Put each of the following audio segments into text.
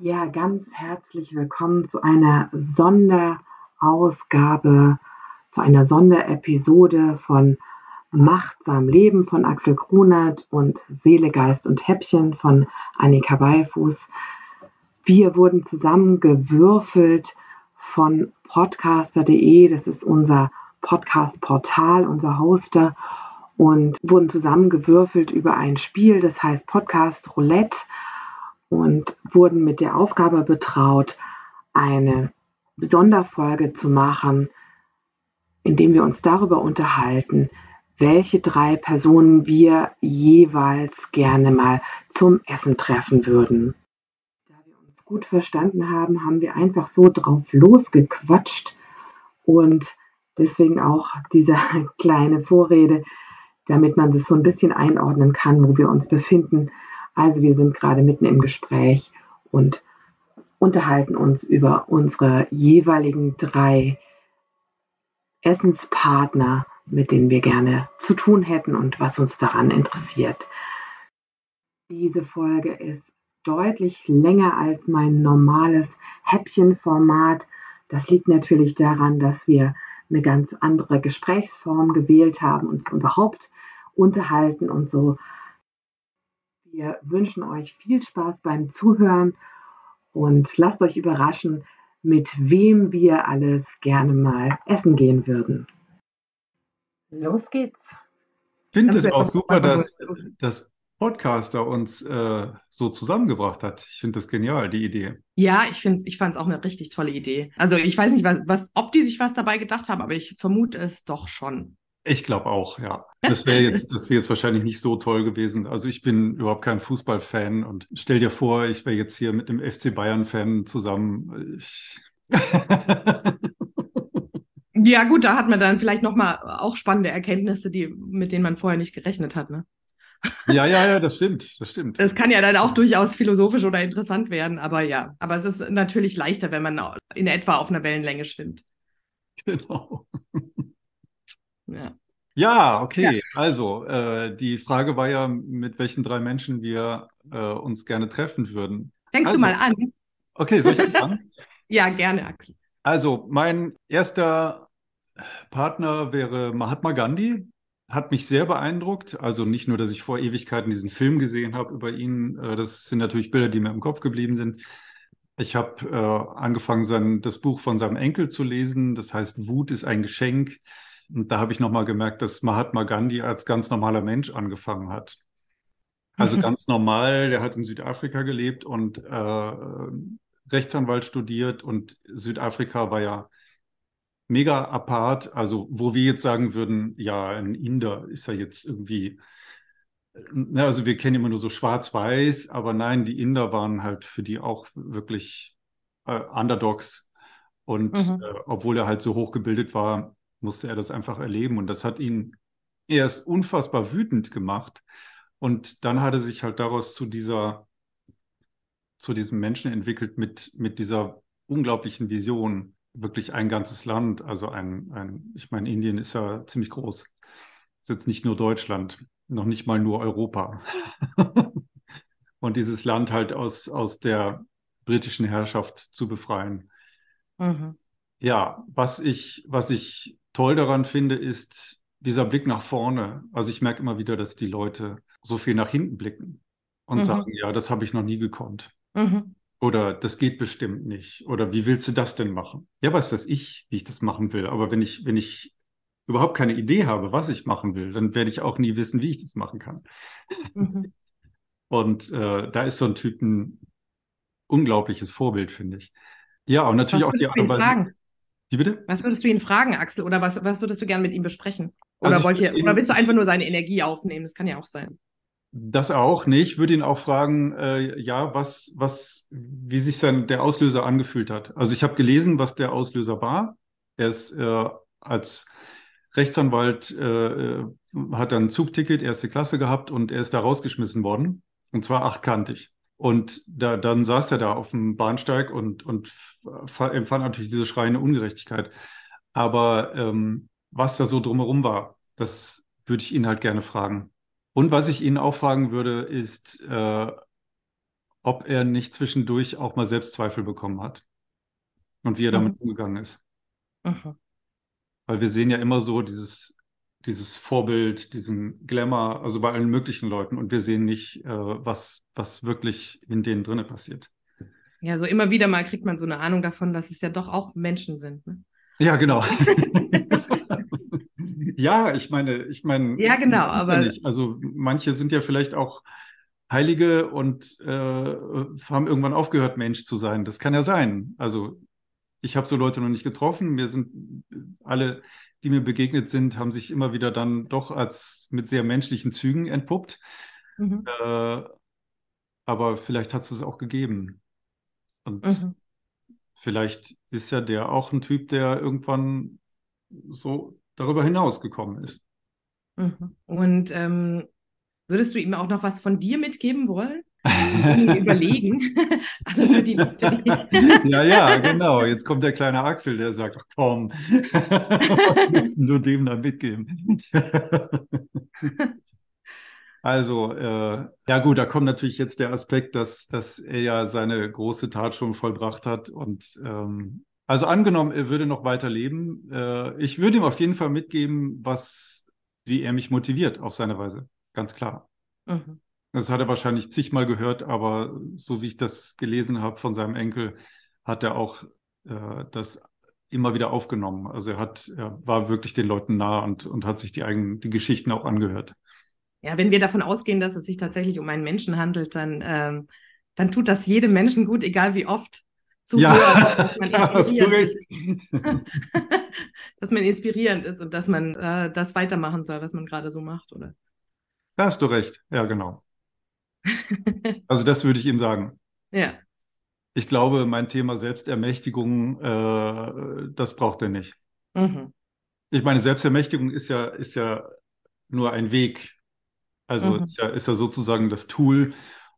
Ja, ganz herzlich willkommen zu einer Sonderausgabe, zu einer Sonderepisode von Machtsam Leben von Axel Grunert und Seele, Geist und Häppchen von Annika Beifuß. Wir wurden zusammengewürfelt von podcaster.de, das ist unser Podcast-Portal, unser Hoster, und wurden zusammengewürfelt über ein Spiel, das heißt Podcast Roulette und wurden mit der Aufgabe betraut, eine Sonderfolge zu machen, indem wir uns darüber unterhalten, welche drei Personen wir jeweils gerne mal zum Essen treffen würden. Da wir uns gut verstanden haben, haben wir einfach so drauf losgequatscht und deswegen auch diese kleine Vorrede, damit man das so ein bisschen einordnen kann, wo wir uns befinden also wir sind gerade mitten im Gespräch und unterhalten uns über unsere jeweiligen drei Essenspartner, mit denen wir gerne zu tun hätten und was uns daran interessiert. Diese Folge ist deutlich länger als mein normales Häppchenformat. Das liegt natürlich daran, dass wir eine ganz andere Gesprächsform gewählt haben, uns überhaupt unterhalten und so wir wünschen euch viel Spaß beim Zuhören und lasst euch überraschen, mit wem wir alles gerne mal essen gehen würden. Los geht's. Ich finde es auch super, dass, dass Podcaster uns äh, so zusammengebracht hat. Ich finde das genial, die Idee. Ja, ich, ich fand es auch eine richtig tolle Idee. Also ich weiß nicht, was, was, ob die sich was dabei gedacht haben, aber ich vermute es doch schon. Ich glaube auch, ja. Das wäre jetzt, das wäre jetzt wahrscheinlich nicht so toll gewesen. Also ich bin überhaupt kein Fußballfan und stell dir vor, ich wäre jetzt hier mit dem FC Bayern-Fan zusammen. ja, gut, da hat man dann vielleicht nochmal auch spannende Erkenntnisse, die, mit denen man vorher nicht gerechnet hat, ne? Ja, ja, ja, das stimmt, das stimmt. Es kann ja dann auch durchaus philosophisch oder interessant werden, aber ja, aber es ist natürlich leichter, wenn man in etwa auf einer Wellenlänge schwimmt. Genau. Ja. Ja, okay. Ja. Also, äh, die Frage war ja, mit welchen drei Menschen wir äh, uns gerne treffen würden. Fängst also, du mal an? Okay, soll ich anfangen? ja, gerne, Axel. Also, mein erster Partner wäre Mahatma Gandhi. Hat mich sehr beeindruckt. Also nicht nur, dass ich vor Ewigkeiten diesen Film gesehen habe über ihn. Äh, das sind natürlich Bilder, die mir im Kopf geblieben sind. Ich habe äh, angefangen, sein, das Buch von seinem Enkel zu lesen. Das heißt, Wut ist ein Geschenk. Und da habe ich nochmal gemerkt, dass Mahatma Gandhi als ganz normaler Mensch angefangen hat. Also mhm. ganz normal, der hat in Südafrika gelebt und äh, Rechtsanwalt studiert und Südafrika war ja mega apart. Also wo wir jetzt sagen würden, ja, ein Inder ist ja jetzt irgendwie, na, also wir kennen immer nur so schwarz-weiß, aber nein, die Inder waren halt für die auch wirklich äh, Underdogs. Und mhm. äh, obwohl er halt so hochgebildet war, musste er das einfach erleben. Und das hat ihn erst unfassbar wütend gemacht. Und dann hat er sich halt daraus zu dieser, zu diesem Menschen entwickelt mit, mit dieser unglaublichen Vision. Wirklich ein ganzes Land. Also ein, ein, ich meine, Indien ist ja ziemlich groß. Ist jetzt nicht nur Deutschland, noch nicht mal nur Europa. Und dieses Land halt aus, aus der britischen Herrschaft zu befreien. Mhm. Ja, was ich, was ich toll daran finde, ist dieser Blick nach vorne. Also ich merke immer wieder, dass die Leute so viel nach hinten blicken und mhm. sagen, ja, das habe ich noch nie gekonnt. Mhm. Oder das geht bestimmt nicht. Oder wie willst du das denn machen? Ja, weiß das ich, wie ich das machen will. Aber wenn ich, wenn ich überhaupt keine Idee habe, was ich machen will, dann werde ich auch nie wissen, wie ich das machen kann. Mhm. Und äh, da ist so ein Typ ein unglaubliches Vorbild, finde ich. Ja, und natürlich auch die Art und Weise. Wie bitte? Was würdest du ihn fragen, Axel? Oder was, was würdest du gerne mit ihm besprechen? Oder, also wollt ihr, oder willst du einfach nur seine Energie aufnehmen? Das kann ja auch sein. Das auch nicht. Ich würde ihn auch fragen, äh, ja, was, was, wie sich sein, der Auslöser angefühlt hat. Also ich habe gelesen, was der Auslöser war. Er ist äh, als Rechtsanwalt, äh, hat ein Zugticket, erste Klasse gehabt und er ist da rausgeschmissen worden. Und zwar achtkantig. Und da, dann saß er da auf dem Bahnsteig und, und empfand natürlich diese schreiende Ungerechtigkeit. Aber ähm, was da so drumherum war, das würde ich ihn halt gerne fragen. Und was ich ihn auch fragen würde, ist, äh, ob er nicht zwischendurch auch mal Selbstzweifel bekommen hat und wie er damit mhm. umgegangen ist. Mhm. Weil wir sehen ja immer so dieses, dieses Vorbild, diesen Glamour, also bei allen möglichen Leuten und wir sehen nicht, äh, was, was wirklich in denen drinnen passiert. Ja, so immer wieder mal kriegt man so eine Ahnung davon, dass es ja doch auch Menschen sind. Ne? Ja, genau. ja, ich meine, ich meine. Ja, genau, aber. Ja also manche sind ja vielleicht auch Heilige und äh, haben irgendwann aufgehört, Mensch zu sein. Das kann ja sein. Also ich habe so Leute noch nicht getroffen. Mir sind alle, die mir begegnet sind, haben sich immer wieder dann doch als mit sehr menschlichen Zügen entpuppt. Mhm. Äh, aber vielleicht hat es es auch gegeben. Und mhm. vielleicht ist ja der auch ein Typ, der irgendwann so darüber hinaus gekommen ist. Mhm. Und ähm, würdest du ihm auch noch was von dir mitgeben wollen? Überlegen. also für die, für die ja, ja, genau. Jetzt kommt der kleine Axel, der sagt, ach komm, was willst du dem da mitgeben? also, äh, ja gut, da kommt natürlich jetzt der Aspekt, dass, dass er ja seine große Tat schon vollbracht hat. Und ähm, also angenommen, er würde noch weiter leben, äh, ich würde ihm auf jeden Fall mitgeben, was, wie er mich motiviert auf seine Weise. Ganz klar. Mhm. Das hat er wahrscheinlich zigmal gehört, aber so wie ich das gelesen habe von seinem Enkel, hat er auch äh, das immer wieder aufgenommen. Also er hat, er war wirklich den Leuten nah und, und hat sich die eigenen, die Geschichten auch angehört. Ja, wenn wir davon ausgehen, dass es sich tatsächlich um einen Menschen handelt, dann, ähm, dann tut das jedem Menschen gut, egal wie oft. Zu ja, hören, dass, hast du recht. dass man inspirierend ist und dass man äh, das weitermachen soll, was man gerade so macht, oder? Da hast du recht, ja, genau. also das würde ich ihm sagen. Ja. Ich glaube, mein Thema Selbstermächtigung, äh, das braucht er nicht. Mhm. Ich meine, Selbstermächtigung ist ja, ist ja nur ein Weg. Also mhm. ist, ja, ist ja sozusagen das Tool,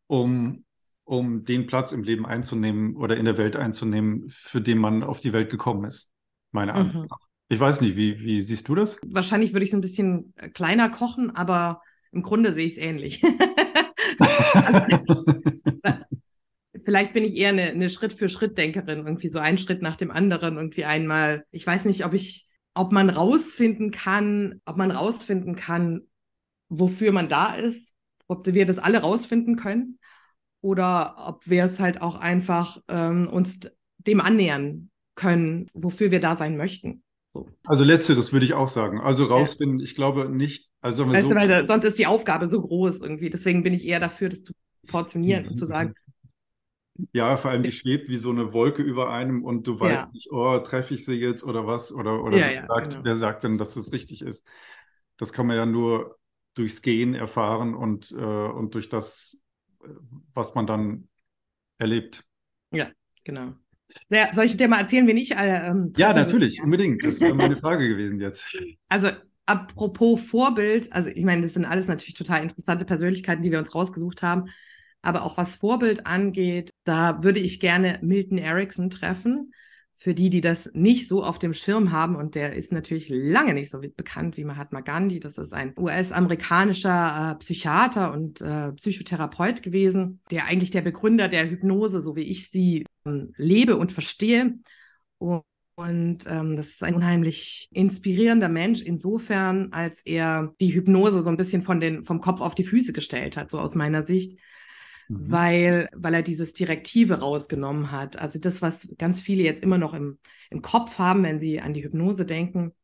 um, um den Platz im Leben einzunehmen oder in der Welt einzunehmen, für den man auf die Welt gekommen ist. Meine Ansicht mhm. nach. Ich weiß nicht, wie, wie siehst du das? Wahrscheinlich würde ich es ein bisschen kleiner kochen, aber im Grunde sehe ich es ähnlich. Vielleicht bin ich eher eine, eine Schritt-für-Schritt-Denkerin, irgendwie so ein Schritt nach dem anderen, irgendwie einmal. Ich weiß nicht, ob ich, ob man rausfinden kann, ob man rausfinden kann, wofür man da ist, ob wir das alle rausfinden können oder ob wir es halt auch einfach ähm, uns dem annähern können, wofür wir da sein möchten. So. Also letzteres würde ich auch sagen. Also rausfinden, ja. ich glaube nicht, also weißt so weil sonst ist die Aufgabe so groß irgendwie. Deswegen bin ich eher dafür, das zu portionieren und zu sagen. Ja, vor allem die schwebt wie so eine Wolke über einem und du weißt ja. nicht, oh, treffe ich sie jetzt oder was? Oder, oder ja, wer, sagt, genau. wer sagt denn, dass es richtig ist? Das kann man ja nur durchs Gehen erfahren und, äh, und durch das, was man dann erlebt. Ja, genau. Ja, soll ich dir mal erzählen, wen ich alle. Ähm, ja, natürlich, unbedingt. Das wäre meine Frage gewesen jetzt. Also, apropos Vorbild, also ich meine, das sind alles natürlich total interessante Persönlichkeiten, die wir uns rausgesucht haben. Aber auch was Vorbild angeht, da würde ich gerne Milton Erickson treffen. Für die, die das nicht so auf dem Schirm haben, und der ist natürlich lange nicht so bekannt wie Mahatma Gandhi. Das ist ein US-amerikanischer äh, Psychiater und äh, Psychotherapeut gewesen, der eigentlich der Begründer der Hypnose, so wie ich sie ähm, lebe und verstehe. Und und ähm, das ist ein unheimlich inspirierender Mensch insofern, als er die Hypnose so ein bisschen von den, vom Kopf auf die Füße gestellt hat, so aus meiner Sicht. Mhm. Weil, weil er dieses Direktive rausgenommen hat. Also das, was ganz viele jetzt immer noch im, im Kopf haben, wenn sie an die Hypnose denken,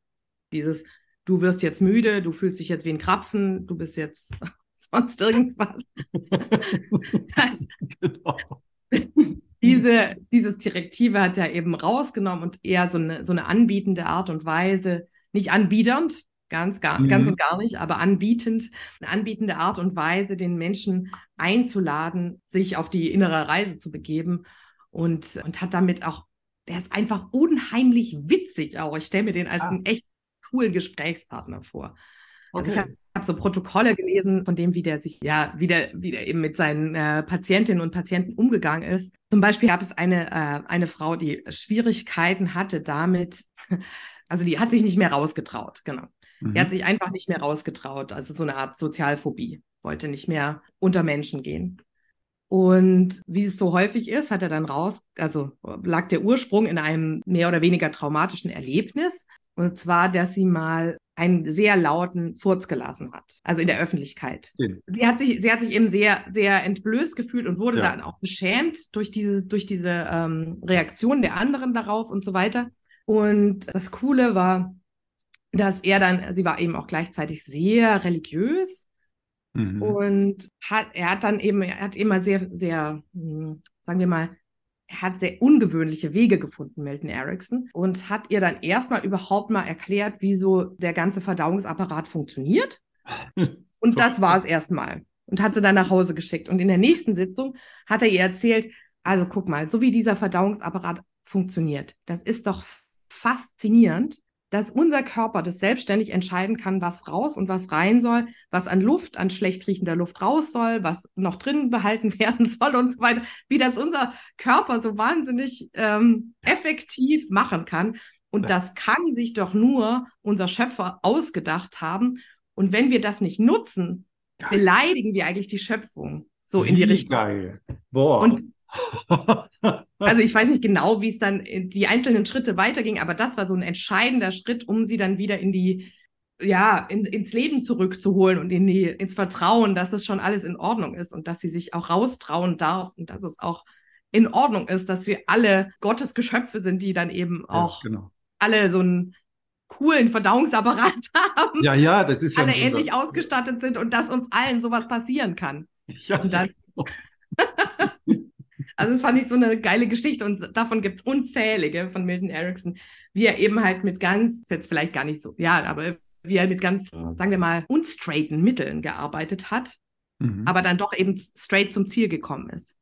dieses, du wirst jetzt müde, du fühlst dich jetzt wie ein Krapfen, du bist jetzt sonst irgendwas. das, genau diese, dieses Direktive hat er eben rausgenommen und eher so eine, so eine anbietende Art und Weise, nicht anbiedernd, ganz, gar, mhm. ganz und gar nicht, aber anbietend, eine anbietende Art und Weise, den Menschen einzuladen, sich auf die innere Reise zu begeben und, und hat damit auch, der ist einfach unheimlich witzig auch. Ich stelle mir den als ah. einen echt coolen Gesprächspartner vor. Okay. Also ich habe so Protokolle gelesen von dem, wie der sich, ja, wie der, wie der eben mit seinen äh, Patientinnen und Patienten umgegangen ist. Zum Beispiel gab es eine, äh, eine Frau, die Schwierigkeiten hatte damit, also die hat sich nicht mehr rausgetraut, genau. Mhm. Die hat sich einfach nicht mehr rausgetraut, also so eine Art Sozialphobie, wollte nicht mehr unter Menschen gehen. Und wie es so häufig ist, hat er dann raus, also lag der Ursprung in einem mehr oder weniger traumatischen Erlebnis. Und zwar, dass sie mal einen sehr lauten Furz gelassen hat, also in der Öffentlichkeit. Ja. Sie hat sich, sie hat sich eben sehr, sehr entblößt gefühlt und wurde ja. dann auch beschämt durch diese, durch diese ähm, Reaktion der anderen darauf und so weiter. Und das Coole war, dass er dann, sie war eben auch gleichzeitig sehr religiös mhm. und hat, er hat dann eben, er hat immer sehr, sehr, hm, sagen wir mal, hat sehr ungewöhnliche Wege gefunden, Milton Erickson, und hat ihr dann erstmal überhaupt mal erklärt, wie so der ganze Verdauungsapparat funktioniert. Und so. das war es erstmal. Und hat sie dann nach Hause geschickt. Und in der nächsten Sitzung hat er ihr erzählt, also guck mal, so wie dieser Verdauungsapparat funktioniert, das ist doch faszinierend dass unser Körper das selbstständig entscheiden kann, was raus und was rein soll, was an Luft, an schlecht riechender Luft raus soll, was noch drin behalten werden soll und so weiter, wie das unser Körper so wahnsinnig ähm, effektiv machen kann. Und das kann sich doch nur unser Schöpfer ausgedacht haben. Und wenn wir das nicht nutzen, beleidigen wir eigentlich die Schöpfung. So in die Richtung. Geil. Boah. Und also ich weiß nicht genau, wie es dann die einzelnen Schritte weiterging, aber das war so ein entscheidender Schritt, um sie dann wieder in die, ja, in, ins Leben zurückzuholen und in die, ins Vertrauen, dass es schon alles in Ordnung ist und dass sie sich auch raustrauen darf und dass es auch in Ordnung ist, dass wir alle Gottes Geschöpfe sind, die dann eben auch ja, genau. alle so einen coolen Verdauungsapparat haben. Ja, ja, das ist ja. Alle ähnlich ausgestattet sind und dass uns allen sowas passieren kann. Ja. Und dann. Also das fand ich so eine geile Geschichte und davon gibt es unzählige von Milton Erickson, wie er eben halt mit ganz, jetzt vielleicht gar nicht so, ja, aber wie er mit ganz, sagen wir mal, unstraighten Mitteln gearbeitet hat, mhm. aber dann doch eben straight zum Ziel gekommen ist.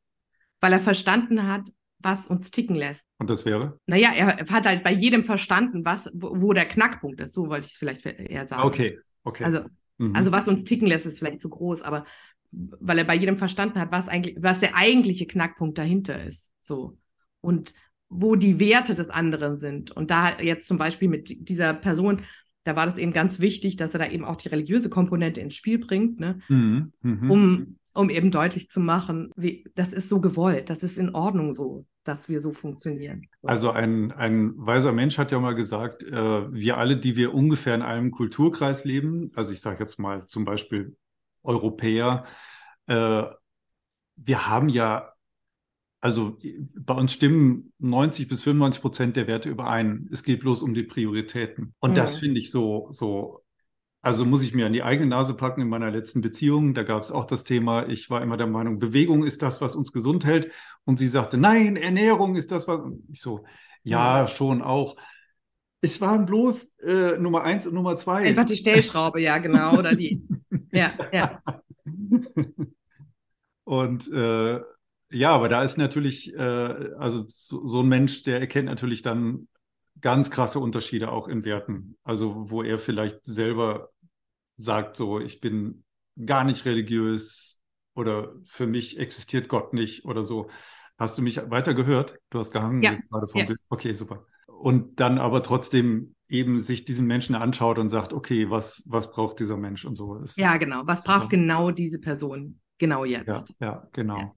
Weil er verstanden hat, was uns ticken lässt. Und das wäre? Naja, er hat halt bei jedem verstanden, was, wo, der Knackpunkt ist. So wollte ich es vielleicht eher sagen. Okay, okay. Also, mhm. also was uns ticken lässt, ist vielleicht zu groß, aber weil er bei jedem verstanden hat, was eigentlich, was der eigentliche Knackpunkt dahinter ist. So. Und wo die Werte des anderen sind. Und da jetzt zum Beispiel mit dieser Person, da war das eben ganz wichtig, dass er da eben auch die religiöse Komponente ins Spiel bringt, ne? Mhm, mh. um, um eben deutlich zu machen, wie, das ist so gewollt, das ist in Ordnung so, dass wir so funktionieren. Also ein, ein weiser Mensch hat ja mal gesagt, äh, wir alle, die wir ungefähr in einem Kulturkreis leben, also ich sage jetzt mal zum Beispiel Europäer, äh, wir haben ja, also bei uns stimmen 90 bis 95 Prozent der Werte überein. Es geht bloß um die Prioritäten. Und mhm. das finde ich so, so also muss ich mir an die eigene Nase packen in meiner letzten Beziehung. Da gab es auch das Thema, ich war immer der Meinung, Bewegung ist das, was uns gesund hält. Und sie sagte, nein, Ernährung ist das, was. Ich so, ja, ja. schon auch. Es waren bloß äh, Nummer eins und Nummer zwei. Einfach die Stellschraube, ja, genau. Oder die. Ja, ja. Und äh, ja, aber da ist natürlich, äh, also so, so, ein Mensch, der erkennt natürlich dann ganz krasse Unterschiede auch in Werten. Also wo er vielleicht selber sagt, so, ich bin gar nicht religiös oder für mich existiert Gott nicht oder so. Hast du mich weiter gehört? Du hast gehangen ja. gerade vom ja. Bild. Okay, super. Und dann aber trotzdem eben sich diesen Menschen anschaut und sagt, okay, was, was braucht dieser Mensch und so. Es ja, genau. Was braucht genau diese Person genau jetzt? Ja, ja genau. Ja.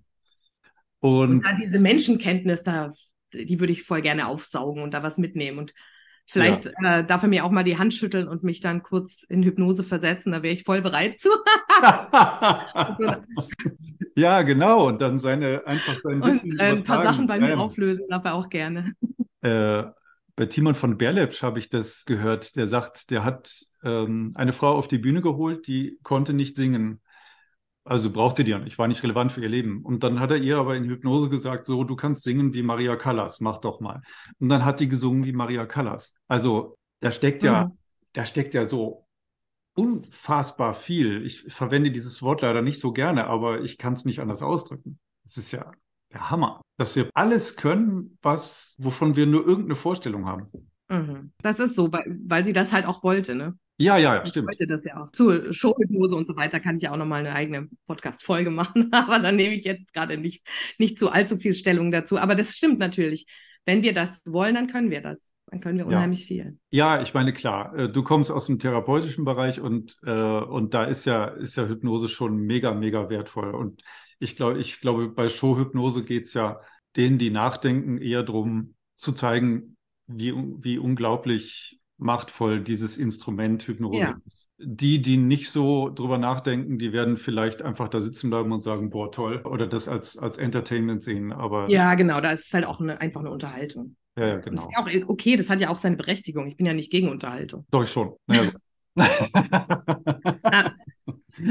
Und, und da diese Menschenkenntnis, da, die würde ich voll gerne aufsaugen und da was mitnehmen. Und vielleicht ja. äh, darf er mir auch mal die Hand schütteln und mich dann kurz in Hypnose versetzen, da wäre ich voll bereit zu. ja, genau. Und dann seine einfach sein Wissen. Und, äh, ein paar Sachen bei mir auflösen, darf er auch gerne. Äh, bei Timon von Berlepsch habe ich das gehört. Der sagt, der hat ähm, eine Frau auf die Bühne geholt, die konnte nicht singen. Also brauchte die ja nicht, war nicht relevant für ihr Leben. Und dann hat er ihr aber in Hypnose gesagt, so, du kannst singen wie Maria Callas, mach doch mal. Und dann hat die gesungen wie Maria Callas. Also da steckt ja, mhm. da steckt ja so unfassbar viel. Ich verwende dieses Wort leider nicht so gerne, aber ich kann es nicht anders ausdrücken. Es ist ja der Hammer, dass wir alles können, was, wovon wir nur irgendeine Vorstellung haben. Mhm. Das ist so, weil, weil sie das halt auch wollte, ne? Ja, ja, ja, stimmt. Ich wollte das ja auch. Zu Showhypnose und so weiter kann ich ja auch nochmal eine eigene Podcast-Folge machen, aber dann nehme ich jetzt gerade nicht, nicht zu allzu viel Stellung dazu. Aber das stimmt natürlich. Wenn wir das wollen, dann können wir das. Dann können wir unheimlich ja. viel. Ja, ich meine, klar, äh, du kommst aus dem therapeutischen Bereich und, äh, und da ist ja, ist ja Hypnose schon mega, mega wertvoll. Und Ich glaube, ich glaube, bei Showhypnose geht es ja denen, die nachdenken, eher darum zu zeigen, wie, wie unglaublich machtvoll dieses Instrument Hypnose ja. ist. Die, die nicht so drüber nachdenken, die werden vielleicht einfach da sitzen bleiben und sagen, boah, toll, oder das als, als Entertainment sehen. Aber ja, genau, da ist es halt auch eine, einfach eine Unterhaltung. Ja, ja genau. Das ist auch okay, das hat ja auch seine Berechtigung. Ich bin ja nicht gegen Unterhaltung. Doch, ich schon. Naja,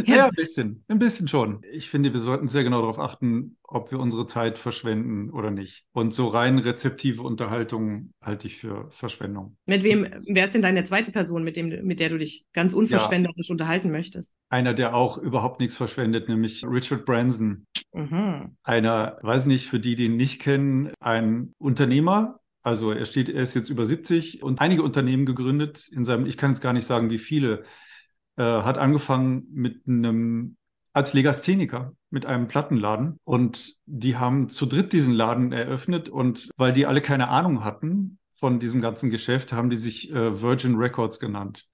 ja, ein bisschen, ein bisschen schon. Ich finde, wir sollten sehr genau darauf achten, ob wir unsere Zeit verschwenden oder nicht. Und so rein rezeptive Unterhaltung halte ich für Verschwendung. Mit wem, wer ist denn deine zweite Person, mit, dem, mit der du dich ganz unverschwenderisch ja, unterhalten möchtest? Einer, der auch überhaupt nichts verschwendet, nämlich Richard Branson. Mhm. Einer, weiß nicht, für die, die ihn nicht kennen, ein Unternehmer, also er steht, er ist jetzt über 70 und einige Unternehmen gegründet in seinem, ich kann jetzt gar nicht sagen, wie viele, äh, hat angefangen mit einem, als Legastheniker mit einem Plattenladen und die haben zu dritt diesen Laden eröffnet und weil die alle keine Ahnung hatten von diesem ganzen Geschäft, haben die sich äh, Virgin Records genannt.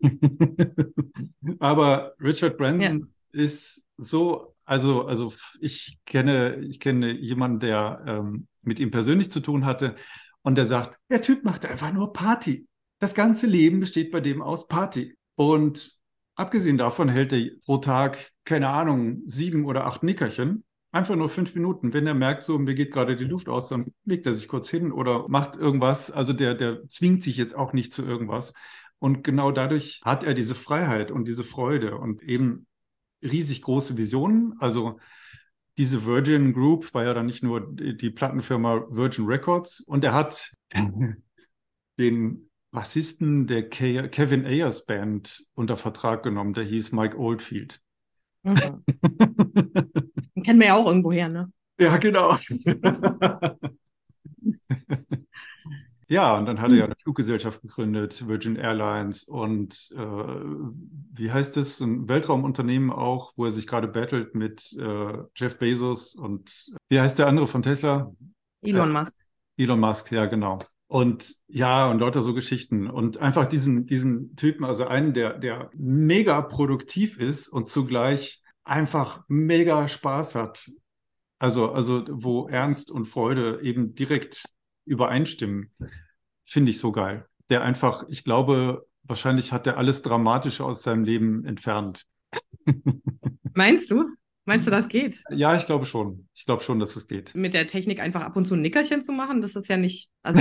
Aber Richard Branson ja. ist so, also, also ich kenne, ich kenne jemanden, der ähm, mit ihm persönlich zu tun hatte und der sagt, der Typ macht einfach nur Party. Das ganze Leben besteht bei dem aus Party. Und Abgesehen davon hält er pro Tag, keine Ahnung, sieben oder acht Nickerchen. Einfach nur fünf Minuten. Wenn er merkt, so, mir geht gerade die Luft aus, dann legt er sich kurz hin oder macht irgendwas. Also der, der zwingt sich jetzt auch nicht zu irgendwas. Und genau dadurch hat er diese Freiheit und diese Freude und eben riesig große Visionen. Also diese Virgin Group war ja dann nicht nur die Plattenfirma Virgin Records und er hat den Bassisten der Ke Kevin Ayers Band unter Vertrag genommen. Der hieß Mike Oldfield. Mhm. Den kennen wir ja auch irgendwo her, ne? Ja, genau. ja, und dann hat er ja eine Fluggesellschaft gegründet, Virgin Airlines und äh, wie heißt es, ein Weltraumunternehmen auch, wo er sich gerade battelt mit äh, Jeff Bezos und wie heißt der andere von Tesla? Elon äh, Musk. Elon Musk, ja, genau. Und ja, und lauter so Geschichten. Und einfach diesen, diesen Typen, also einen, der, der mega produktiv ist und zugleich einfach mega Spaß hat. Also, also wo Ernst und Freude eben direkt übereinstimmen, finde ich so geil. Der einfach, ich glaube, wahrscheinlich hat er alles Dramatische aus seinem Leben entfernt. Meinst du? Meinst du, das geht? Ja, ich glaube schon. Ich glaube schon, dass es geht. Mit der Technik einfach ab und zu ein Nickerchen zu machen, das ist ja nicht. Also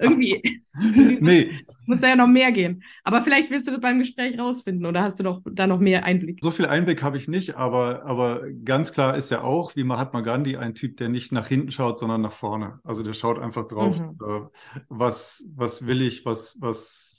irgendwie. nee. Muss da ja noch mehr gehen. Aber vielleicht wirst du das beim Gespräch rausfinden oder hast du doch da noch mehr Einblick? So viel Einblick habe ich nicht, aber, aber ganz klar ist ja auch, wie Mahatma Gandhi, ein Typ, der nicht nach hinten schaut, sondern nach vorne. Also der schaut einfach drauf, mhm. äh, was, was will ich, was, was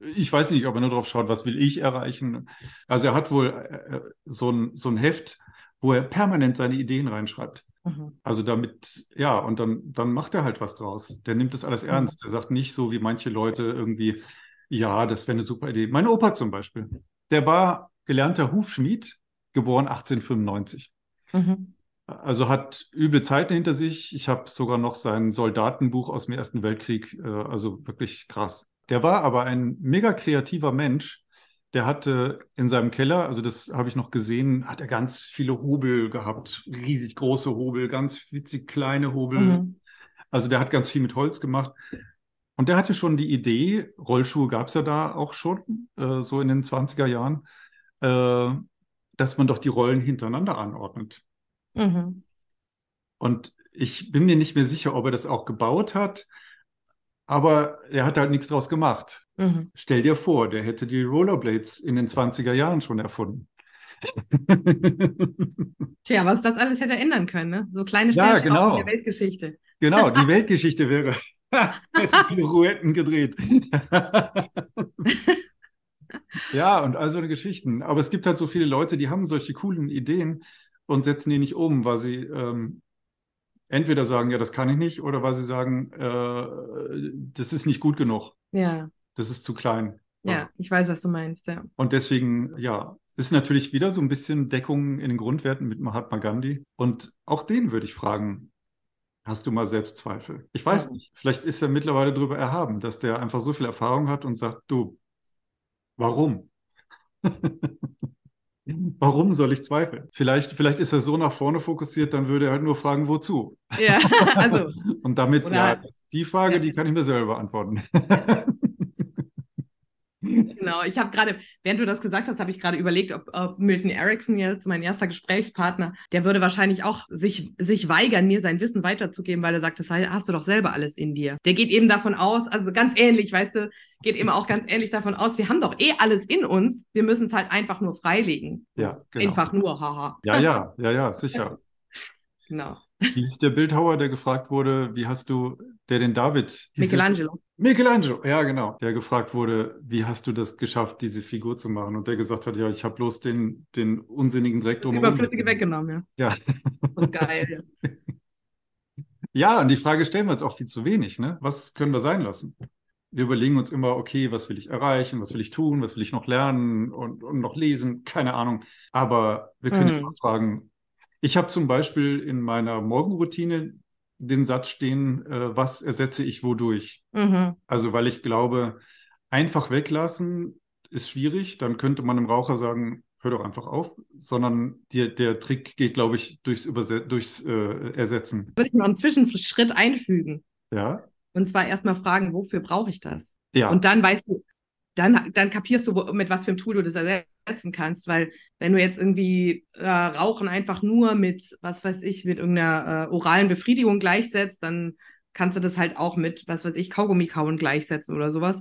ich weiß nicht, ob er nur drauf schaut, was will ich erreichen. Also er hat wohl äh, äh, so, ein, so ein Heft, wo er permanent seine Ideen reinschreibt. Mhm. Also damit, ja, und dann, dann macht er halt was draus. Der nimmt das alles mhm. ernst. Er sagt nicht so wie manche Leute irgendwie, ja, das wäre eine super Idee. Mein Opa zum Beispiel, der war gelernter Hufschmied, geboren 1895. Mhm. Also hat üble Zeiten hinter sich. Ich habe sogar noch sein Soldatenbuch aus dem Ersten Weltkrieg, äh, also wirklich krass. Der war aber ein mega kreativer Mensch. Der hatte in seinem Keller, also das habe ich noch gesehen, hat er ganz viele Hobel gehabt, riesig große Hobel, ganz witzig kleine Hobel. Mhm. Also der hat ganz viel mit Holz gemacht. Und der hatte schon die Idee, Rollschuhe gab es ja da auch schon, äh, so in den 20er Jahren, äh, dass man doch die Rollen hintereinander anordnet. Mhm. Und ich bin mir nicht mehr sicher, ob er das auch gebaut hat aber er hat halt nichts draus gemacht. Mhm. Stell dir vor, der hätte die Rollerblades in den 20er Jahren schon erfunden. Tja, was das alles hätte ändern können, ne? So kleine ja, genau. der Weltgeschichte. Genau, die Weltgeschichte wäre, hätte Pirouetten gedreht. ja, und all so eine Geschichten. Aber es gibt halt so viele Leute, die haben solche coolen Ideen und setzen die nicht um, weil sie ähm, entweder sagen, ja, das kann ich nicht, oder weil sie sagen, äh, das ist nicht gut genug. Ja. Das ist zu klein. Ja, ich weiß, was du meinst, ja. Und deswegen, ja, ist natürlich wieder so ein bisschen Deckung in den Grundwerten mit Mahatma Gandhi. Und auch den würde ich fragen, hast du mal Selbstzweifel? Ich weiß ja. nicht. Vielleicht ist er mittlerweile darüber erhaben, dass der einfach so viel Erfahrung hat und sagt, du, warum? Warum soll ich zweifeln? Vielleicht, vielleicht ist er so nach vorne fokussiert, dann würde er halt nur fragen, wozu? Ja, also. Und damit, Oder- ja, die Frage, Ja. die kann ich mir selber beantworten. Genau, ich habe gerade, während du das gesagt hast, habe ich gerade überlegt, ob, ob Milton Erickson jetzt, mein erster Gesprächspartner, der würde wahrscheinlich auch sich, sich weigern, mir sein Wissen weiterzugeben, weil er sagt, das hast du doch selber alles in dir. Der geht eben davon aus, also ganz ähnlich, weißt du, geht eben auch ganz ähnlich davon aus, wir haben doch eh alles in uns, wir müssen es halt einfach nur freilegen. Ja, genau. Einfach nur, haha. Ja, ja, ja, ja, sicher. Genau. Wie ist der Bildhauer, der gefragt wurde, wie hast du, der den David? Michelangelo. Michelangelo, ja, genau. Der gefragt wurde, wie hast du das geschafft, diese Figur zu machen? Und der gesagt hat, ja, ich habe bloß den, den unsinnigen Dreck drumherum. Überflüssige weggenommen, ja. Ja. Und geil. Ja, und die Frage stellen wir uns auch viel zu wenig, ne? Was können wir sein lassen? Wir überlegen uns immer, okay, was will ich erreichen, was will ich tun, was will ich noch lernen und, und noch lesen, keine Ahnung. Aber wir können Mhm. immer fragen, ich habe zum Beispiel in meiner Morgenroutine den Satz stehen, äh, was ersetze ich wodurch? Mhm. Also, weil ich glaube, einfach weglassen ist schwierig. Dann könnte man einem Raucher sagen, hör doch einfach auf. Sondern der, der Trick geht, glaube ich, durchs, Überse durchs äh, Ersetzen. Würde ich noch einen Zwischenschritt einfügen. Ja? Und zwar erstmal fragen, wofür brauche ich das? Ja. Und dann weißt du, dann, dann kapierst du, mit was für einem Tool du das ersetzen kannst. Weil wenn du jetzt irgendwie äh, Rauchen einfach nur mit, was weiß ich, mit irgendeiner äh, oralen Befriedigung gleichsetzt, dann kannst du das halt auch mit, was weiß ich, Kaugummi kauen gleichsetzen oder sowas.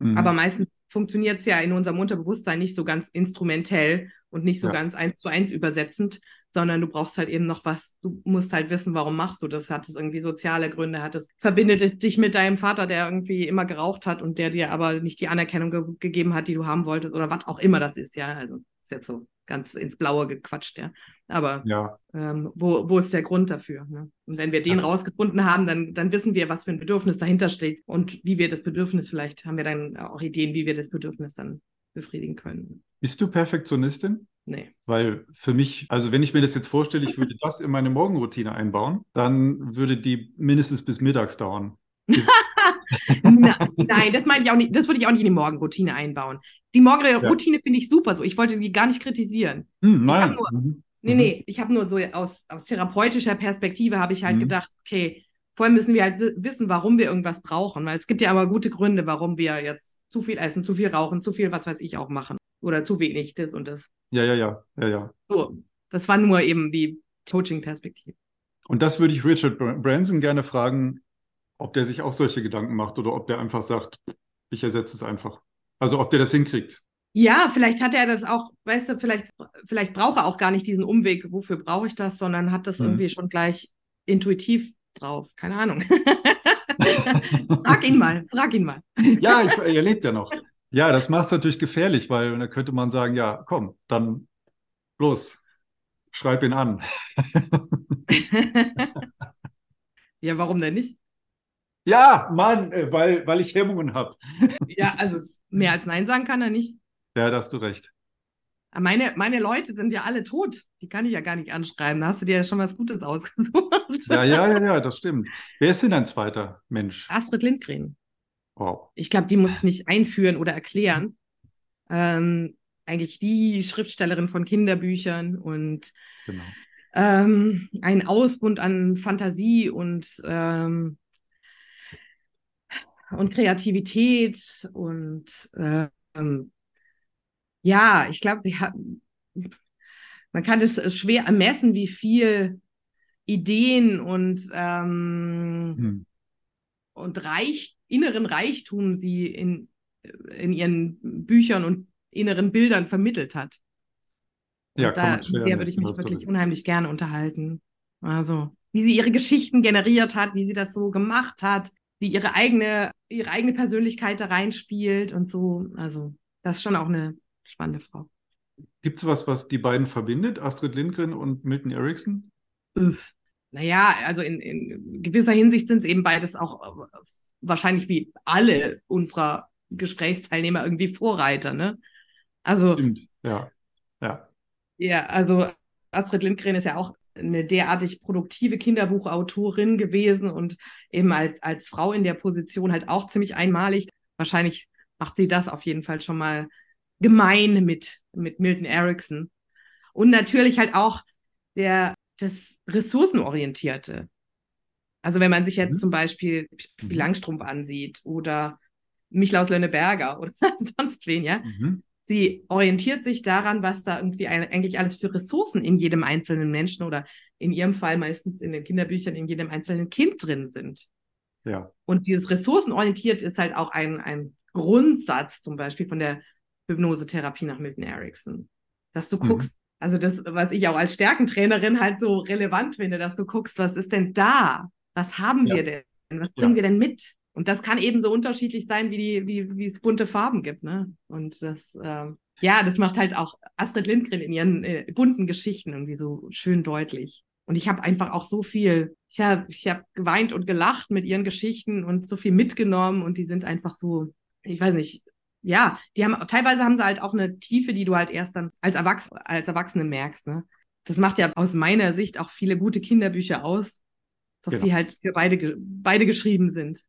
Mhm. Aber meistens funktioniert es ja in unserem Unterbewusstsein nicht so ganz instrumentell und nicht so Ja. ganz eins zu eins übersetzend, sondern du brauchst halt eben noch was, du musst halt wissen, warum machst du das? Hat es irgendwie soziale Gründe? Hat es, verbindet es dich mit deinem Vater, der irgendwie immer geraucht hat und der dir aber nicht die Anerkennung ge gegeben hat, die du haben wolltest oder was auch immer das ist, ja. Also ist jetzt so ganz ins Blaue gequatscht, ja. Aber ja, ähm, wo, wo ist der Grund dafür? Ne? Und wenn wir den Ja. rausgefunden haben, dann, dann wissen wir, was für ein Bedürfnis dahinter steht und wie wir das Bedürfnis, vielleicht haben wir dann auch Ideen, wie wir das Bedürfnis dann befriedigen können. bist du Perfektionistin? Nee. Weil für mich, also wenn ich mir das jetzt vorstelle, ich würde das in meine Morgenroutine einbauen, dann würde die mindestens bis mittags dauern. Na, nein, das meine ich auch nicht, das würde ich auch nicht in die Morgenroutine einbauen. Die Morgenroutine finde ich super so. Ich wollte die gar nicht kritisieren. Hm, nein. nur- Mhm. Nee, Mhm. nee, ich habe nur so aus, aus therapeutischer Perspektive habe ich halt Mhm. gedacht, okay, vorher müssen wir halt wissen, warum wir irgendwas brauchen, weil es gibt ja aber gute Gründe, warum wir jetzt zu viel essen, zu viel rauchen, zu viel, was weiß ich, auch machen. Oder zu wenig das und das. Ja, ja, ja, ja, ja. So, das war nur eben die Coaching-Perspektive. Und das würde ich Richard Br- Branson gerne fragen, ob der sich auch solche Gedanken macht oder ob der einfach sagt, ich ersetze es einfach. Also ob der das hinkriegt. Ja, vielleicht hat er das auch, weißt du, vielleicht, vielleicht braucht er auch gar nicht diesen Umweg, wofür brauche ich das, sondern hat das Mhm. irgendwie schon gleich intuitiv drauf. Keine Ahnung. frag ihn mal, frag ihn mal. Ja, ich, er lebt ja noch. Ja, das macht es natürlich gefährlich, weil da könnte man sagen, ja, komm, dann los, schreib ihn an. ja, warum denn nicht? Ja, Mann, äh, weil, weil ich Hemmungen habe. Ja, also mehr als Nein sagen kann er nicht. Ja, da hast du recht. Meine, meine Leute sind ja alle tot. Die kann ich ja gar nicht anschreiben. Da hast du dir ja schon was Gutes ausgesucht. Ja, ja, ja, ja, das stimmt. Wer ist denn ein zweiter Mensch? Astrid Lindgren. Wow. Ich glaube, die muss ich nicht einführen oder erklären. Ähm, eigentlich die Schriftstellerin von Kinderbüchern und Genau. ähm, ein Ausbund an Fantasie und, ähm, und Kreativität und ähm, ja, ich glaube, sie hat, man kann es schwer ermessen, wie viel Ideen und, ähm, Hm. und Reich, inneren Reichtum sie in, in ihren Büchern und inneren Bildern vermittelt hat. Ja, Und kann da, mit der würde ich mich du wirklich unheimlich gerne unterhalten. Also, wie sie ihre Geschichten generiert hat, wie sie das so gemacht hat, wie ihre eigene, ihre eigene Persönlichkeit da reinspielt und so. Also, das ist schon auch eine spannende Frau. Gibt es was, was die beiden verbindet, Astrid Lindgren und Milton Erickson? Naja, also in, in gewisser Hinsicht sind es eben beides auch äh, wahrscheinlich wie alle unserer Gesprächsteilnehmer irgendwie Vorreiter, ne? Also, Stimmt, ja. Ja. ja, also Astrid Lindgren ist ja auch eine derartig produktive Kinderbuchautorin gewesen und eben als, als Frau in der Position halt auch ziemlich einmalig. Wahrscheinlich macht sie das auf jeden Fall schon mal gemein mit, mit Milton Erickson. Und natürlich halt auch der, das Ressourcenorientierte. Also wenn man sich jetzt mhm. zum Beispiel Pippi mhm. Langstrumpf ansieht oder Michlaus Lönneberger oder sonst wen, ja. Mhm. Sie orientiert sich daran, was da irgendwie eigentlich alles für Ressourcen in jedem einzelnen Menschen oder in ihrem Fall meistens in den Kinderbüchern in jedem einzelnen Kind drin sind. Ja. Und dieses ressourcenorientiert ist halt auch ein, ein Grundsatz zum Beispiel von der Hypnosetherapie nach Milton Erickson. Dass du mhm. guckst, also das, was ich auch als Stärkentrainerin halt so relevant finde, dass du guckst, was ist denn da? Was haben ja. wir denn? Was bringen ja. wir denn mit? Und das kann eben so unterschiedlich sein, wie, die, wie, wie es bunte Farben gibt. Ne? Und das, äh, ja, das macht halt auch Astrid Lindgren in ihren äh, bunten Geschichten irgendwie so schön deutlich. Und ich habe einfach auch so viel, ich habe ich hab geweint und gelacht mit ihren Geschichten und so viel mitgenommen und die sind einfach so, ich weiß nicht, ja, die haben teilweise haben sie halt auch eine Tiefe, die du halt erst dann als, Erwachs als Erwachsene merkst. Ne? Das macht ja aus meiner Sicht auch viele gute Kinderbücher aus, dass genau. die halt für beide, beide geschrieben sind.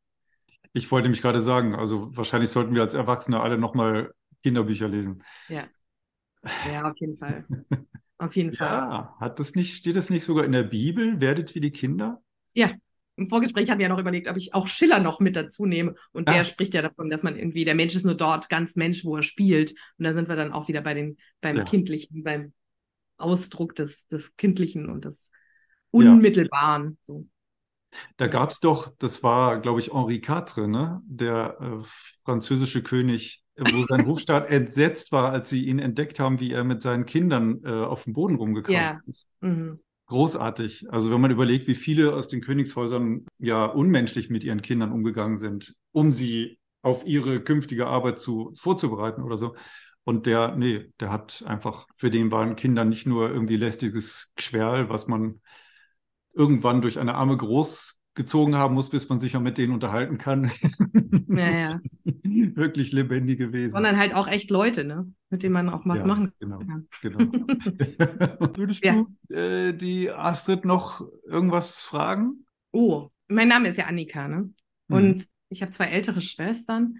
Ich wollte mich gerade sagen, also wahrscheinlich sollten wir als Erwachsene alle nochmal Kinderbücher lesen. Ja. Ja, auf jeden Fall. Auf jeden Fall. Ja, hat das nicht, steht das nicht sogar in der Bibel? Werdet wie die Kinder? Ja, im Vorgespräch haben wir ja noch überlegt, ob ich auch Schiller noch mit dazu nehme. Und ah. der spricht ja davon, dass man irgendwie, der Mensch ist nur dort ganz Mensch, wo er spielt. Und da sind wir dann auch wieder bei den, beim ja. Kindlichen, beim Ausdruck des, des Kindlichen und des Unmittelbaren. Ja. So. Da gab es doch, das war, glaube ich, Henri IV, ne? der äh, französische König, wo sein Hofstaat entsetzt war, als sie ihn entdeckt haben, wie er mit seinen Kindern äh, auf dem Boden rumgekramt ja. ist. Mhm großartig. Also wenn man überlegt, wie viele aus den Königshäusern ja unmenschlich mit ihren Kindern umgegangen sind, um sie auf ihre künftige Arbeit zu, vorzubereiten oder so. Und der, nee, der hat einfach, für den waren Kinder nicht nur irgendwie lästiges Geschwerl, was man irgendwann durch eine Arme groß gezogen haben muss, bis man sich ja mit denen unterhalten kann. Ja, ja. Wirklich lebendige Wesen. Sondern halt auch echt Leute, ne? mit denen man auch was ja, machen genau, kann. Genau. Würdest du äh, die Astrid noch irgendwas fragen? Oh, mein Name ist ja Annika, ne? Mhm. Und mhm. ich habe zwei ältere Schwestern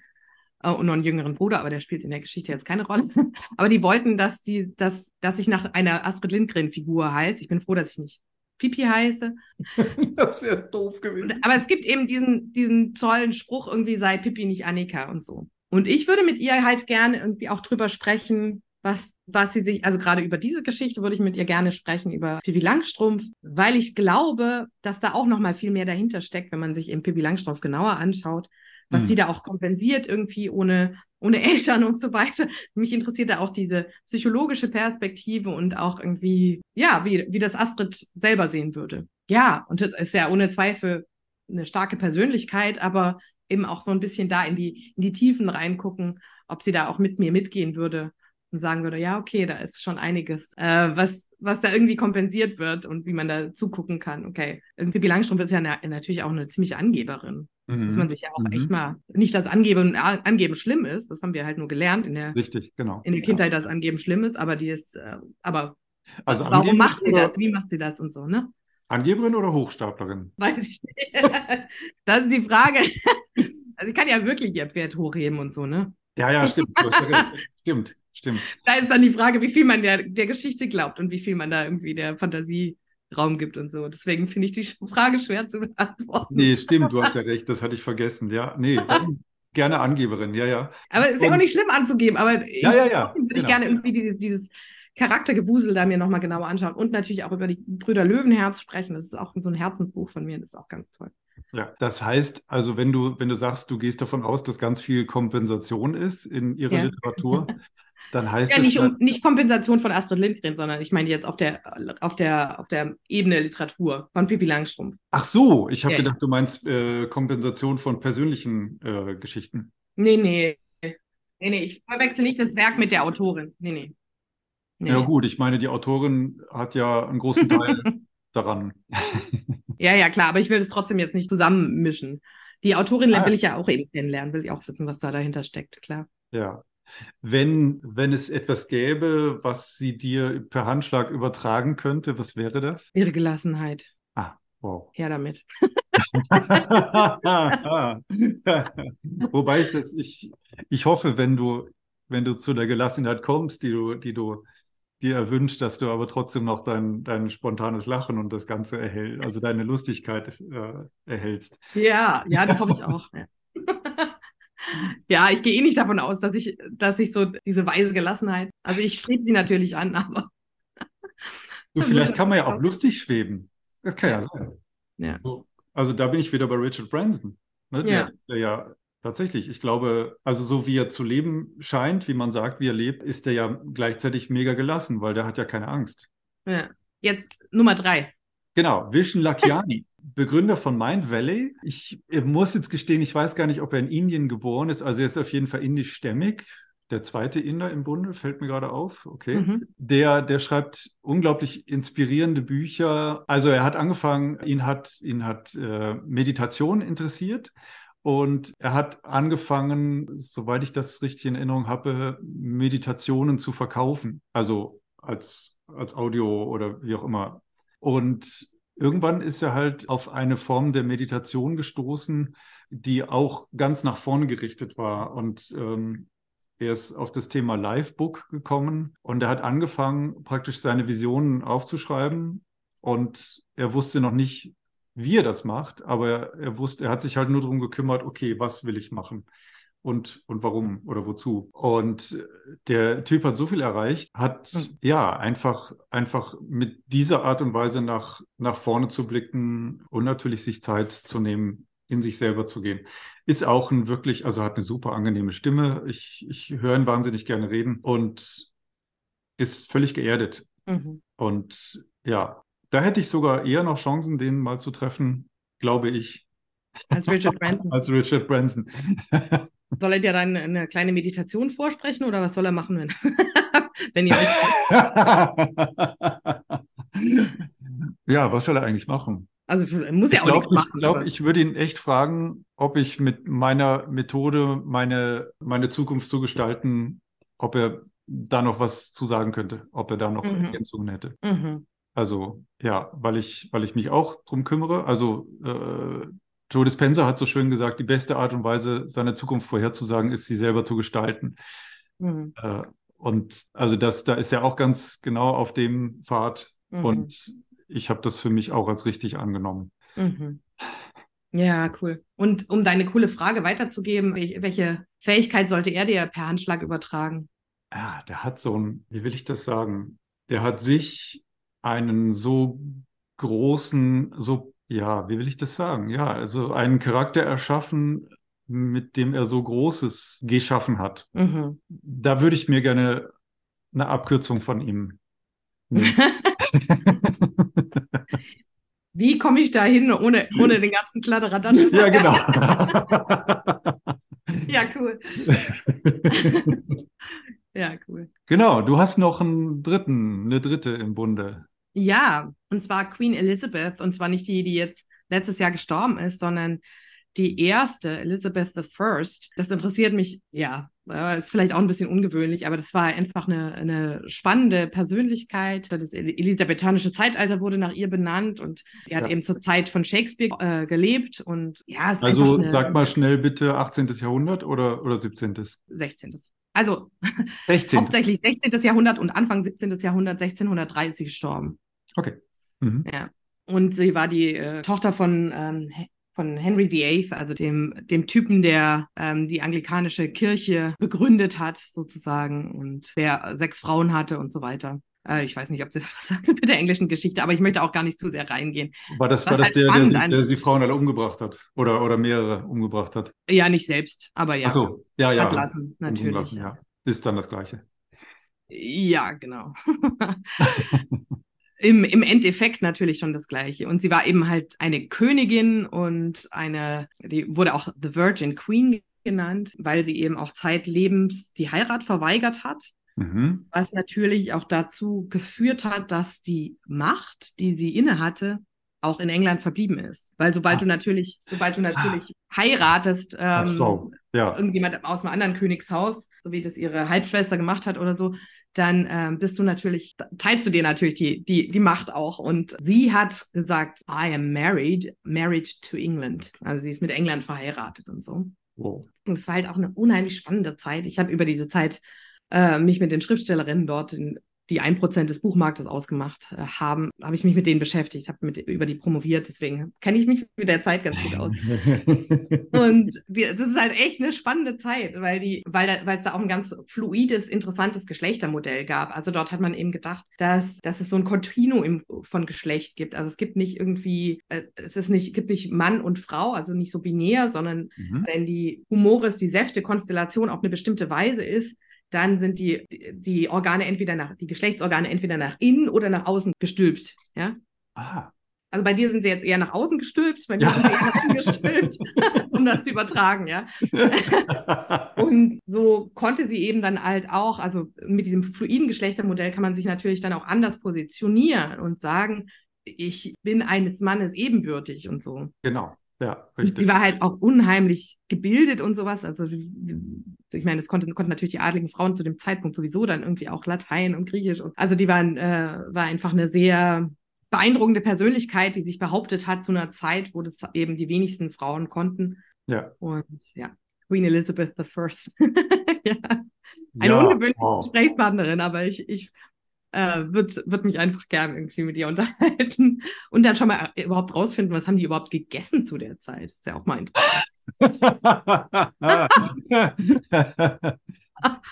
äh, und noch einen jüngeren Bruder, aber der spielt in der Geschichte jetzt keine Rolle. aber die wollten, dass, die, dass, dass ich nach einer Astrid Lindgren-Figur heiße. Ich bin froh, dass ich nicht Pipi heiße. das wäre doof gewesen. Aber es gibt eben diesen, diesen tollen Spruch, irgendwie sei Pipi nicht Annika und so. Und ich würde mit ihr halt gerne irgendwie auch drüber sprechen, was, was sie sich, also gerade über diese Geschichte würde ich mit ihr gerne sprechen, über Pippi Langstrumpf, weil ich glaube, dass da auch noch mal viel mehr dahinter steckt, wenn man sich eben Pippi Langstrumpf genauer anschaut, was hm. sie da auch kompensiert irgendwie ohne, ohne Eltern und so weiter. Mich interessiert da auch diese psychologische Perspektive und auch irgendwie, ja, wie, wie das Astrid selber sehen würde. Ja, und das ist ja ohne Zweifel eine starke Persönlichkeit, aber eben auch so ein bisschen da in die, in die Tiefen reingucken, ob sie da auch mit mir mitgehen würde und sagen würde, ja, okay, da ist schon einiges, äh, was, was da irgendwie kompensiert wird und wie man da zugucken kann. Okay, Pippi Langstrumpf ist ja na natürlich auch eine ziemliche Angeberin. Mhm. Muss man sich ja auch mhm. echt mal, nicht, dass Angeben, Angeben schlimm ist, das haben wir halt nur gelernt in der, Richtig, genau. in der Kindheit, ja. dass Angeben schlimm ist, aber die ist, äh, aber also warum macht sie das? Wie macht sie das und so, ne? Angeberin oder Hochstaplerin? Weiß ich nicht. das ist die Frage. Also ich kann ja wirklich ihr Pferd hochheben und so, ne? Ja, ja, stimmt. Stimmt, stimmt. Da ist dann die Frage, wie viel man der, der Geschichte glaubt und wie viel man da irgendwie der Fantasie Raum gibt und so. Deswegen finde ich die Frage schwer zu beantworten. Nee, stimmt, du hast ja recht, das hatte ich vergessen. Ja, nee, gerne Angeberin, ja, ja. Aber es ist ja auch nicht schlimm anzugeben, aber ja, ja, ja, würde genau. ich gerne irgendwie dieses, dieses Charaktergewusel da mir nochmal genauer anschauen und natürlich auch über die Brüder Löwenherz sprechen. Das ist auch so ein Herzensbuch von mir, das ist auch ganz toll. Ja, das heißt, also wenn du, wenn du sagst, du gehst davon aus, dass ganz viel Kompensation ist in ihrer ja. Literatur, dann heißt ja, das. Nicht, um, nicht Kompensation von Astrid Lindgren, sondern ich meine jetzt auf der, auf der, auf der Ebene Literatur von Pippi Langstrumpf. Ach so, ich habe ja, gedacht, du meinst äh, Kompensation von persönlichen äh, Geschichten. Nee, nee. Nee, nee, ich verwechsel nicht das Werk mit der Autorin. Nee, nee. Nee. Ja gut, ich meine, die Autorin hat ja einen großen Teil daran. ja, ja, klar, aber ich will das trotzdem jetzt nicht zusammenmischen. Die Autorin ah. will ich ja auch eben kennenlernen, will ich auch wissen, was da dahinter steckt, klar. Ja. Wenn, wenn es etwas gäbe, was sie dir per Handschlag übertragen könnte, was wäre das? Ihre Gelassenheit. Ah, wow. Her damit. Wobei ich das, ich, ich hoffe, wenn du, wenn du zu der Gelassenheit kommst, die du, die du dir erwünscht, dass du aber trotzdem noch dein, dein spontanes Lachen und das Ganze erhältst, also deine Lustigkeit äh, erhältst. Ja, ja, das hoffe ich auch. Ja. ich gehe eh nicht davon aus, dass ich, dass ich so diese weise Gelassenheit, also ich strebe sie natürlich an, aber. du, vielleicht kann man ja auch lustig schweben. Das kann ja sein. Ja. So, also da bin ich wieder bei Richard Branson. Ne, der, Ja. der ja tatsächlich, ich glaube, also so wie er zu leben scheint, wie man sagt, wie er lebt, ist er ja gleichzeitig mega gelassen, weil der hat ja keine Angst. Ja. Jetzt Nummer drei. Genau, Vishen Lakiani, Begründer von Mind Valley. Ich muss jetzt gestehen, ich weiß gar nicht, ob er in Indien geboren ist. Also er ist auf jeden Fall indischstämmig. Der zweite Inder im Bunde, fällt mir gerade auf. Okay. Mhm. Der, der schreibt unglaublich inspirierende Bücher. Also er hat angefangen, ihn hat, ihn hat äh, Meditation interessiert. Und er hat angefangen, soweit ich das richtig in Erinnerung habe, Meditationen zu verkaufen. Also als, als Audio oder wie auch immer. Und irgendwann ist er halt auf eine Form der Meditation gestoßen, die auch ganz nach vorne gerichtet war. Und ähm, er ist auf das Thema Livebook gekommen und er hat angefangen, praktisch seine Visionen aufzuschreiben. Und er wusste noch nicht, wie er das macht, aber er, er wusste, er hat sich halt nur darum gekümmert, okay, was will ich machen? Und, und warum oder wozu? Und der Typ hat so viel erreicht, hat Mhm. ja einfach, einfach mit dieser Art und Weise nach, nach vorne zu blicken und natürlich sich Zeit zu nehmen, in sich selber zu gehen. Ist auch ein wirklich, also hat eine super angenehme Stimme. Ich, ich höre ihn wahnsinnig gerne reden und ist völlig geerdet. Mhm. Und ja, da hätte ich sogar eher noch Chancen, den mal zu treffen, glaube ich, Als Richard Branson. als Richard Branson. Soll er dir dann eine kleine Meditation vorsprechen oder was soll er machen, wenn, wenn ihr euch. ja, was soll er eigentlich machen? Also muss Ich er auch glaube, nichts ich, machen. glaub, aber- ich würde ihn echt fragen, ob ich mit meiner Methode meine, meine Zukunft zu gestalten, ob er da noch was zu sagen könnte, ob er da noch Mhm. Ergänzungen hätte. Mhm. Also ja, weil ich, weil ich mich auch drum kümmere. Also äh, Joe Dispenza hat so schön gesagt, die beste Art und Weise, seine Zukunft vorherzusagen, ist, sie selber zu gestalten. Mhm. Äh, und also das, da ist er auch ganz genau auf dem Pfad. Mhm. Und ich habe das für mich auch als richtig angenommen. Mhm. Ja, cool. Und um deine coole Frage weiterzugeben, wel- welche Fähigkeit sollte er dir per Handschlag übertragen? Ja, der hat so ein, wie will ich das sagen? Der hat sich einen so großen, so, ja, wie will ich das sagen? Ja, also einen Charakter erschaffen, mit dem er so Großes geschaffen hat. Mhm. Da würde ich mir gerne eine Abkürzung von ihm nehmen. Wie komme ich da hin ohne, ohne den ganzen Kladderadatsch? ja, genau. Ja, cool. Ja, cool. Genau, du hast noch einen dritten, eine dritte im Bunde. Ja, und zwar Queen Elizabeth, und zwar nicht die, die jetzt letztes Jahr gestorben ist, sondern die erste, Elizabeth I. Das interessiert mich, ja, äh, ist vielleicht auch ein bisschen ungewöhnlich, aber das war einfach eine, eine spannende Persönlichkeit. Das elisabethanische Zeitalter wurde nach ihr benannt und sie hat Ja. eben zur Zeit von Shakespeare äh, gelebt und ja, ist Also eine sag mal schnell bitte 18. Jahrhundert oder, oder 17. 16. Also 16. hauptsächlich 16. Jahrhundert und Anfang 17. Jahrhundert, 1630 gestorben. Okay. Mhm. Ja. Und sie war die äh, Tochter von, ähm, von Henry VIII, also dem, dem Typen, der ähm, die anglikanische Kirche begründet hat, sozusagen, und der sechs Frauen hatte und so weiter. Äh, ich weiß nicht, ob das was sagt mit der englischen Geschichte, aber ich möchte auch gar nicht zu sehr reingehen. War das, Was war das halt der, der, sie, der sie Frauen alle umgebracht hat? Oder, oder mehrere umgebracht hat? Ja, nicht selbst, aber ja. Ach so, ja, ja. Lassen, natürlich. Umlassen, ja. Ist dann das Gleiche. Ja, genau. Im, Im Endeffekt natürlich schon das Gleiche. Und sie war eben halt eine Königin und eine, die wurde auch The Virgin Queen genannt, weil sie eben auch zeitlebens die Heirat verweigert hat, Mhm. was natürlich auch dazu geführt hat, dass die Macht, die sie innehatte, auch in England verblieben ist. Weil sobald Ah. du natürlich, sobald du natürlich heiratest, Als ähm, Frau. Ja. irgendjemand aus einem anderen Königshaus, so wie das ihre Halbschwester gemacht hat oder so, dann ähm, bist du natürlich, teilst du dir natürlich die, die, die Macht auch. Und sie hat gesagt, I am married, married to England. Also sie ist mit England verheiratet und so. Wow. Und es war halt auch eine unheimlich spannende Zeit. Ich habe über diese Zeit äh, mich mit den Schriftstellerinnen dort in die ein Prozent des Buchmarktes ausgemacht äh, haben, habe ich mich mit denen beschäftigt, habe mit über die promoviert, deswegen kenne ich mich mit der Zeit ganz gut aus. und die, das ist halt echt eine spannende Zeit, weil die, weil da, weil es da auch ein ganz fluides, interessantes Geschlechtermodell gab. Also dort hat man eben gedacht, dass, dass es so ein Kontinuum von Geschlecht gibt. Also es gibt nicht irgendwie, äh, es ist nicht, gibt nicht Mann und Frau, also nicht so binär, sondern mhm. wenn die Humoris, die Säfte-Konstellation auf eine bestimmte Weise ist, dann sind die, die Organe entweder nach, die Geschlechtsorgane entweder nach innen oder nach außen gestülpt. Ja? Aha. Also bei dir sind sie jetzt eher nach außen gestülpt, bei mir ja. sind sie eher nach innen gestülpt, um das zu übertragen, ja. und so konnte sie eben dann halt auch, also mit diesem fluiden Geschlechtermodell kann man sich natürlich dann auch anders positionieren und sagen, ich bin eines Mannes ebenbürtig und so. Genau. Ja, richtig. sie war halt auch unheimlich gebildet und sowas. Also, ich meine, es konnten, konnten natürlich die adligen Frauen zu dem Zeitpunkt sowieso dann irgendwie auch Latein und Griechisch. Und, also, die waren, äh, war einfach eine sehr beeindruckende Persönlichkeit, die sich behauptet hat zu einer Zeit, wo das eben die wenigsten Frauen konnten. Ja. Und ja, Queen Elizabeth I. ja. Eine ja, ungewöhnliche wow. Gesprächspartnerin, aber ich, ich äh, wird, wird mich einfach gern irgendwie mit ihr unterhalten und dann schon mal äh, überhaupt rausfinden, was haben die überhaupt gegessen zu der Zeit. Ist ja auch mal interessant.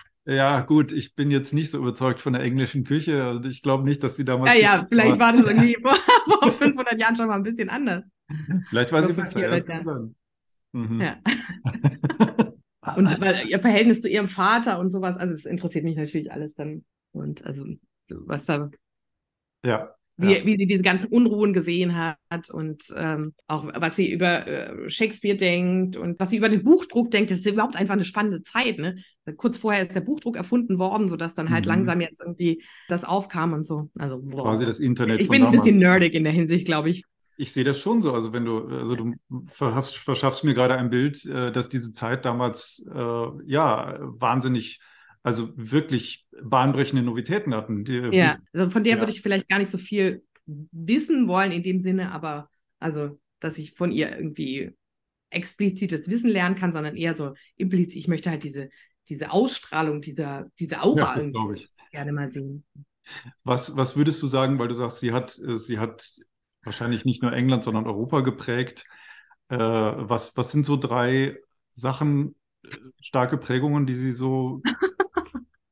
ja, gut, ich bin jetzt nicht so überzeugt von der englischen Küche. Also ich glaube nicht, dass sie damals. Ja, ja, vielleicht war das irgendwie vor, vor 500 Jahren schon mal ein bisschen anders. Vielleicht war sie besser. Ja, das kann sein. Mhm. Ja. und weil ihr Verhältnis zu ihrem Vater und sowas, also das interessiert mich natürlich alles dann. Und also was da, ja, wie, ja. wie sie diese ganzen Unruhen gesehen hat und ähm, auch was sie über äh, Shakespeare denkt und was sie über den Buchdruck denkt, das ist überhaupt einfach eine spannende Zeit. Ne? Kurz vorher ist der Buchdruck erfunden worden, sodass dann halt mhm. langsam jetzt irgendwie das aufkam und so. Also boah. quasi das Internet. Ich bin ein bisschen nerdig in der Hinsicht, glaube ich. Ich sehe das schon so. Also wenn du, also du verschaffst, verschaffst mir gerade ein Bild, äh, dass diese Zeit damals äh, ja wahnsinnig also wirklich bahnbrechende Novitäten hatten. Die, ja, also von der ja. würde ich vielleicht gar nicht so viel wissen wollen in dem Sinne, aber also, dass ich von ihr irgendwie explizites Wissen lernen kann, sondern eher so implizit, ich möchte halt diese, diese Ausstrahlung, dieser, diese Aura ja, das ich. gerne mal sehen. Was, was würdest du sagen, weil du sagst, sie hat, sie hat wahrscheinlich nicht nur England, sondern Europa geprägt. Äh, was, was sind so drei Sachen, äh, starke Prägungen, die sie so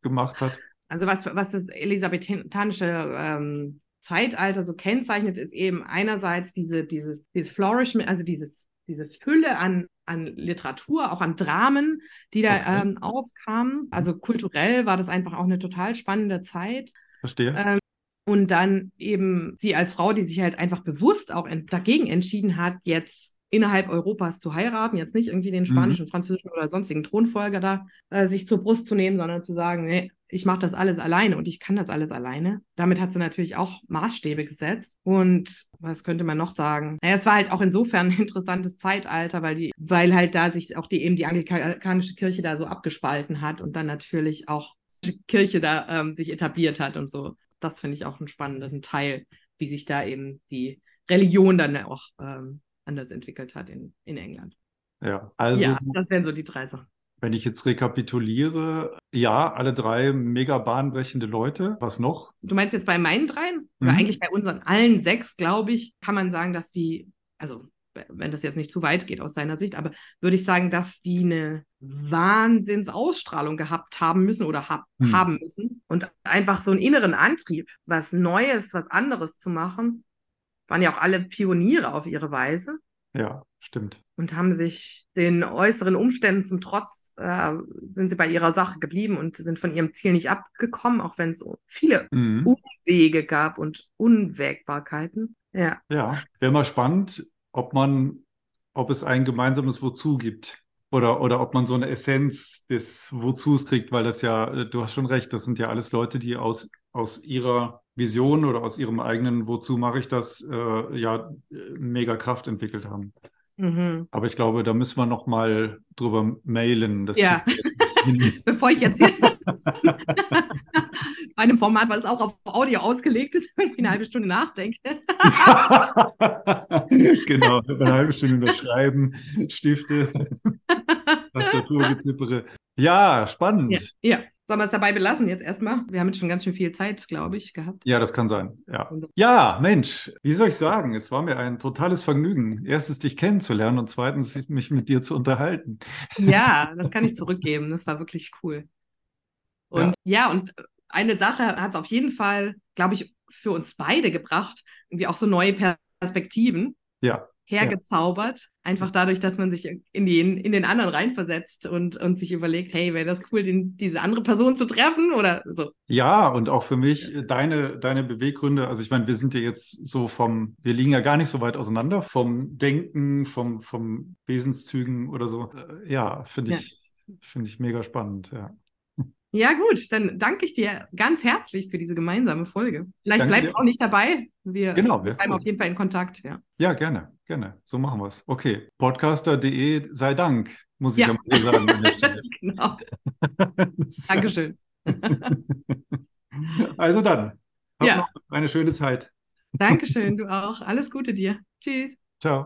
gemacht hat? Also was, was das elisabethanische ähm, Zeitalter so kennzeichnet, ist eben einerseits diese, dieses, dieses Flourishment, also dieses, diese Fülle an, an Literatur, auch an Dramen, die da okay. ähm, aufkamen. Also kulturell war das einfach auch eine total spannende Zeit. Verstehe. Ähm, und dann eben sie als Frau, die sich halt einfach bewusst auch dagegen entschieden hat, jetzt innerhalb Europas zu heiraten, jetzt nicht irgendwie den mhm. spanischen, mhm. französischen oder sonstigen Thronfolger da äh, sich zur Brust zu nehmen, sondern zu sagen, nee, ich mache das alles alleine und ich kann das alles alleine. Damit hat sie natürlich auch Maßstäbe gesetzt. Und was könnte man noch sagen? Naja, es war halt auch insofern ein interessantes Zeitalter, weil die, weil halt da sich auch die eben die anglikanische Kirche da so abgespalten hat und dann natürlich auch die Kirche da ähm, sich etabliert hat und so. Das finde ich auch einen spannenden Teil, wie sich da eben die Religion dann auch ähm, anders entwickelt hat in, in England. Ja, also. Ja, das wären so die drei Sachen. Wenn ich jetzt rekapituliere, ja, alle drei mega bahnbrechende Leute. Was noch? Du meinst jetzt bei meinen dreien? Oder mhm. eigentlich bei unseren allen sechs, glaube ich, kann man sagen, dass die, also wenn das jetzt nicht zu weit geht aus seiner Sicht, aber würde ich sagen, dass die eine Wahnsinnsausstrahlung gehabt haben müssen oder hab, hm. haben müssen und einfach so einen inneren Antrieb, was Neues, was anderes zu machen, waren ja auch alle Pioniere auf ihre Weise. Ja, stimmt. Und haben sich den äußeren Umständen zum Trotz, äh, sind sie bei ihrer Sache geblieben und sind von ihrem Ziel nicht abgekommen, auch wenn es viele mhm. Umwege gab und Unwägbarkeiten. Ja. Ja, wäre mal spannend, ob man, ob es ein gemeinsames Wozu gibt. Oder, oder ob man so eine Essenz des Wozus kriegt, weil das ja, äh, du hast schon recht, das sind ja alles Leute, die aus, aus ihrer Vision oder aus ihrem eigenen Wozu mache ich das, äh, ja, mega Kraft entwickelt haben. Mhm. Aber ich glaube, da müssen wir noch mal drüber mailen. ja, bevor ich jetzt bei einem Format, was auch auf Audio ausgelegt ist, irgendwie eine halbe Stunde nachdenke. genau, eine halbe Stunde unterschreiben, Stifte, Tastaturgetippere. Ja, spannend. Ja, ja. Sollen wir es dabei belassen jetzt erstmal? Wir haben jetzt schon ganz schön viel Zeit, glaube ich, gehabt. Ja, das kann sein. Ja. ja, Mensch, wie soll ich sagen? Es war mir ein totales Vergnügen, erstens dich kennenzulernen und zweitens mich mit dir zu unterhalten. Ja, das kann ich zurückgeben. Das war wirklich cool. Und ja, ja und eine Sache hat es auf jeden Fall, glaube ich, für uns beide gebracht, irgendwie auch so neue Perspektiven. Ja hergezaubert. Ja. Einfach dadurch, dass man sich in den, in den anderen reinversetzt und, und sich überlegt, hey, wäre das cool, den, diese andere Person zu treffen oder so. Ja, und auch für mich ja. deine, deine Beweggründe. Also ich meine, wir sind ja jetzt so vom, wir liegen ja gar nicht so weit auseinander vom Denken, vom, vom Wesenszügen oder so. Äh, ja, finde ich, ja. finde ich mega spannend, ja. Ja, gut, dann danke ich dir ganz herzlich für diese gemeinsame Folge. Vielleicht bleibt es auch nicht dabei. Wir genau, wir bleiben auf jeden Fall in Kontakt. Ja, ja gerne, gerne. So machen wir es. Okay, podcaster.de sei Dank, muss ich ja, mal sagen genau. Dankeschön. also dann, hab ja. noch eine schöne Zeit. Dankeschön, du auch. Alles Gute dir. Tschüss. Ciao.